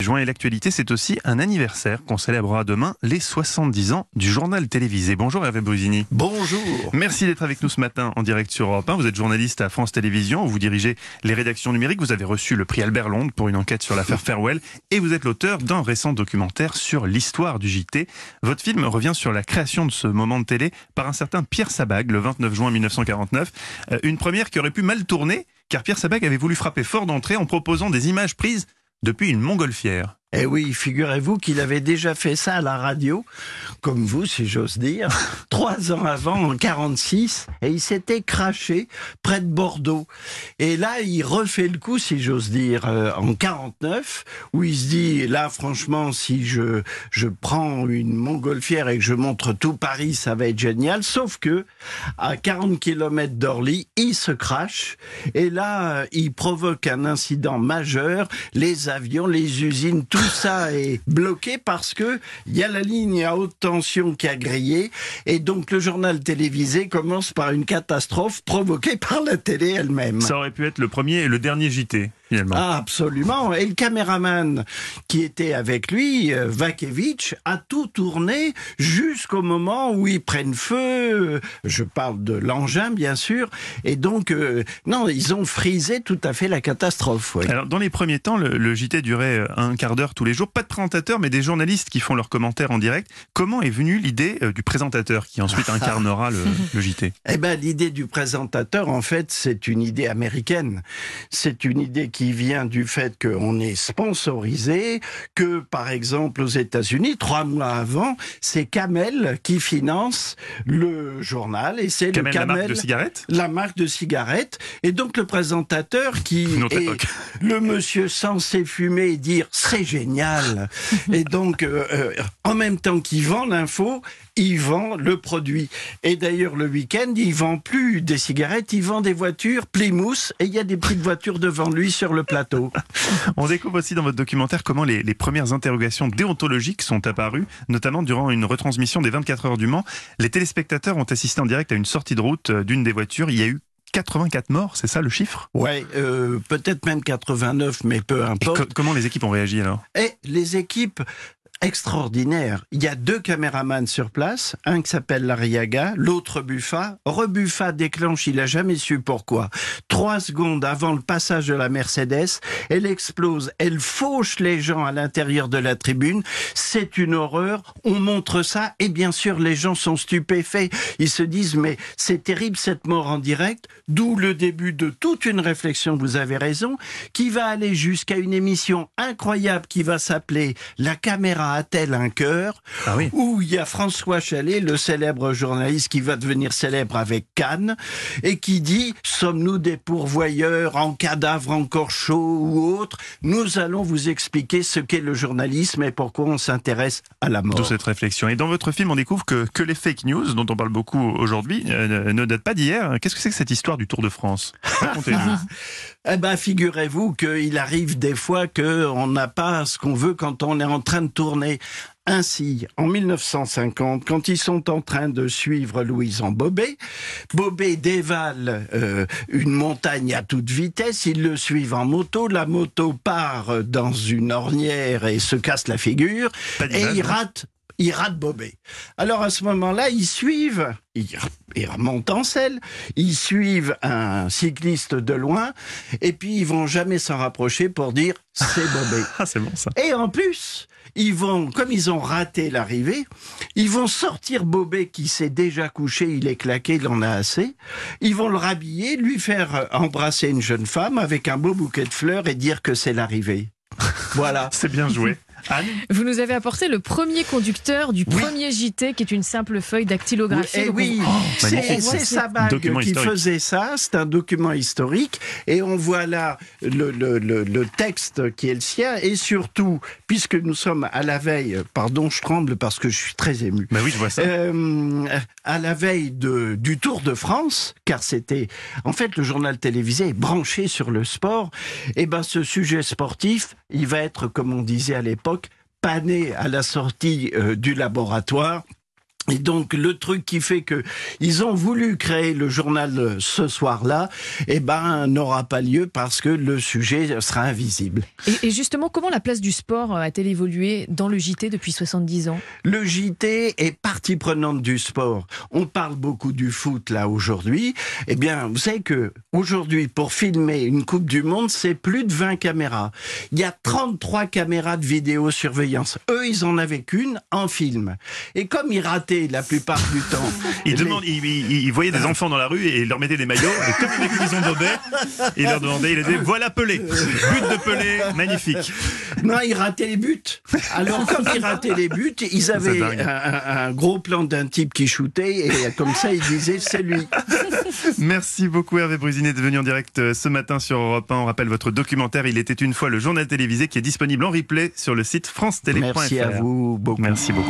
Juin et l'actualité, c'est aussi un anniversaire qu'on célébrera demain, les 70 ans du journal télévisé. Bonjour Hervé Brusini. Bonjour. Merci d'être avec nous ce matin en direct sur Europe 1. Vous êtes journaliste à France Télévisions, vous dirigez les rédactions numériques, vous avez reçu le prix Albert Londres pour une enquête sur l'affaire Farewell et vous êtes l'auteur d'un récent documentaire sur l'histoire du JT. Votre film revient sur la création de ce moment de télé par un certain Pierre Sabag le 29 juin 1949. Euh, une première qui aurait pu mal tourner car Pierre Sabag avait voulu frapper fort d'entrée en proposant des images prises depuis une montgolfière. Eh oui, figurez-vous qu'il avait déjà fait ça à la radio, comme vous, si j'ose dire, trois ans avant, en 46, et il s'était craché près de Bordeaux. Et là, il refait le coup, si j'ose dire, euh, en 49, où il se dit, là, franchement, si je, je prends une montgolfière et que je montre tout Paris, ça va être génial. Sauf que, à 40 km d'Orly, il se crache, et là, il provoque un incident majeur, les avions, les usines, tout tout ça est bloqué parce que il y a la ligne à haute tension qui a grillé et donc le journal télévisé commence par une catastrophe provoquée par la télé elle-même. Ça aurait pu être le premier et le dernier JT. Ah, absolument. Et le caméraman qui était avec lui, euh, Vakevich, a tout tourné jusqu'au moment où ils prennent feu. Je parle de l'engin, bien sûr. Et donc, euh, non, ils ont frisé tout à fait la catastrophe. Alors, dans les premiers temps, le, JT durait euh, un quart d'heure tous les jours. Pas de présentateur, mais des journalistes qui font leurs commentaires en direct. Comment est venue l'idée du présentateur qui ensuite incarnera le, le JT Eh ben, l'idée du présentateur, en fait, c'est une idée américaine. C'est une idée qui qui vient du fait qu'on est sponsorisé, que par exemple aux États-Unis, trois mois avant, c'est Camel qui finance le journal et c'est le Camel. La marque de cigarette La marque de cigarette. Et donc le présentateur qui est le monsieur censé fumer et dire c'est génial. et donc euh, euh, en même temps qu'il vend l'info, il vend le produit. Et d'ailleurs, le week-end, il vend plus des cigarettes, il vend des voitures Plymouth et il y a des petites voitures devant lui sur le plateau. On découvre aussi dans votre documentaire comment les, les, premières interrogations déontologiques sont apparues, notamment durant une retransmission des 24 heures du Mans. Les téléspectateurs ont assisté en direct à une sortie de route euh, d'une des voitures. Il y a eu 84 morts, c'est ça le chiffre? Ouais, euh, peut-être même 89, mais peu importe. comment les équipes ont réagi alors? Et les équipes extraordinaire. Il y a deux caméramans sur place, un qui s'appelle Lariaga, l'autre Buffa. Rebuffa déclenche, il a jamais su pourquoi. Trois secondes avant le passage de la Mercedes, elle explose, elle fauche les gens à l'intérieur de la tribune. C'est une horreur. On montre ça et bien sûr les gens sont stupéfaits. Ils se disent mais c'est terrible cette mort en direct. D'où le début de toute une réflexion, vous avez raison, qui va aller jusqu'à une émission incroyable qui va s'appeler La caméra a-t-elle un cœur ah Où il y a François Chalet, le célèbre journaliste qui va devenir célèbre avec Cannes, et qui dit Sommes-nous des pourvoyeurs en cadavre encore chaud ou autre Nous allons vous expliquer ce qu'est le journalisme et pourquoi on s'intéresse à la mort. Toute cette réflexion. Et dans votre film, on découvre que, que les fake news, dont on parle beaucoup aujourd'hui, euh, ne datent pas d'hier. Qu'est-ce que c'est que cette histoire du Tour de France? Eh ben, figurez-vous qu'il arrive des fois qu'on n'a pas ce qu'on veut quand on est en train de tourner. Ainsi, en 1950, quand ils sont en train de suivre Louison Bobet, Bobet dévale euh, une montagne à toute vitesse, ils le suivent en moto, la moto part dans une ornière et se casse la figure, et il rate ils ratent Bobet. Alors à ce moment-là, ils suivent, ils, remontent en selle, ils suivent un cycliste de loin, et puis ils vont jamais s'en rapprocher pour dire c'est Bobet. ah, c'est bon ça. Et en plus, ils vont, comme ils ont raté l'arrivée, ils vont sortir Bobet qui s'est déjà couché, il est claqué, il en a assez. Ils vont le rhabiller, lui faire embrasser une jeune femme avec un beau bouquet de fleurs et dire que c'est l'arrivée. Voilà. c'est bien joué. Vous nous avez apporté le premier conducteur du premier JT, qui est une simple feuille dactylographie. Et oui, oh, c'est Sabag qui faisait ça. C'est un document historique. Et on voit là le, le, le, texte qui est le sien. Et surtout, puisque nous sommes à la veille, pardon, je tremble parce que je suis très ému. Bah oui, je vois ça. Euh, à la veille de, du Tour de France, car c'était, en fait, le journal télévisé est branché sur le sport. Et ben, ce sujet sportif, il va être, comme on disait à l'époque, pané à la sortie euh, du laboratoire Et donc le truc qui fait que ils ont voulu créer le journal ce soir-là, eh ben n'aura pas lieu parce que le sujet sera invisible. Et, et justement, comment la place du sport euh, a-t-elle évolué dans le JT depuis 70 ans? Le JT est partie prenante du sport. On parle beaucoup du foot là aujourd'hui. Eh bien, vous savez que aujourd'hui, pour filmer une Coupe du Monde, c'est plus de 20 caméras. Il y a 33 caméras de vidéosurveillance. Eux, ils en avaient qu'une en film. Et comme ils rataient la plupart du temps. Il, les- demande, il, il- il voyait des enfants dans la rue et il leur mettait des maillots. Et comme les cuisons bobet, il leur demandait, il disait voilà Pelé. But de Pelé, magnifique. Non, ils rataient les buts. Alors, comme ils rataient les buts, ils avaient un, gros plan d'un type qui shootait et comme ça, ils disaient c'est lui. Merci beaucoup Hervé Brusinet de venir en direct euh, ce matin sur Europe 1. On rappelle votre documentaire Il était une fois le journal télévisé qui est disponible en replay sur le site france-télé.fr. Merci à vous beaucoup. Merci beaucoup.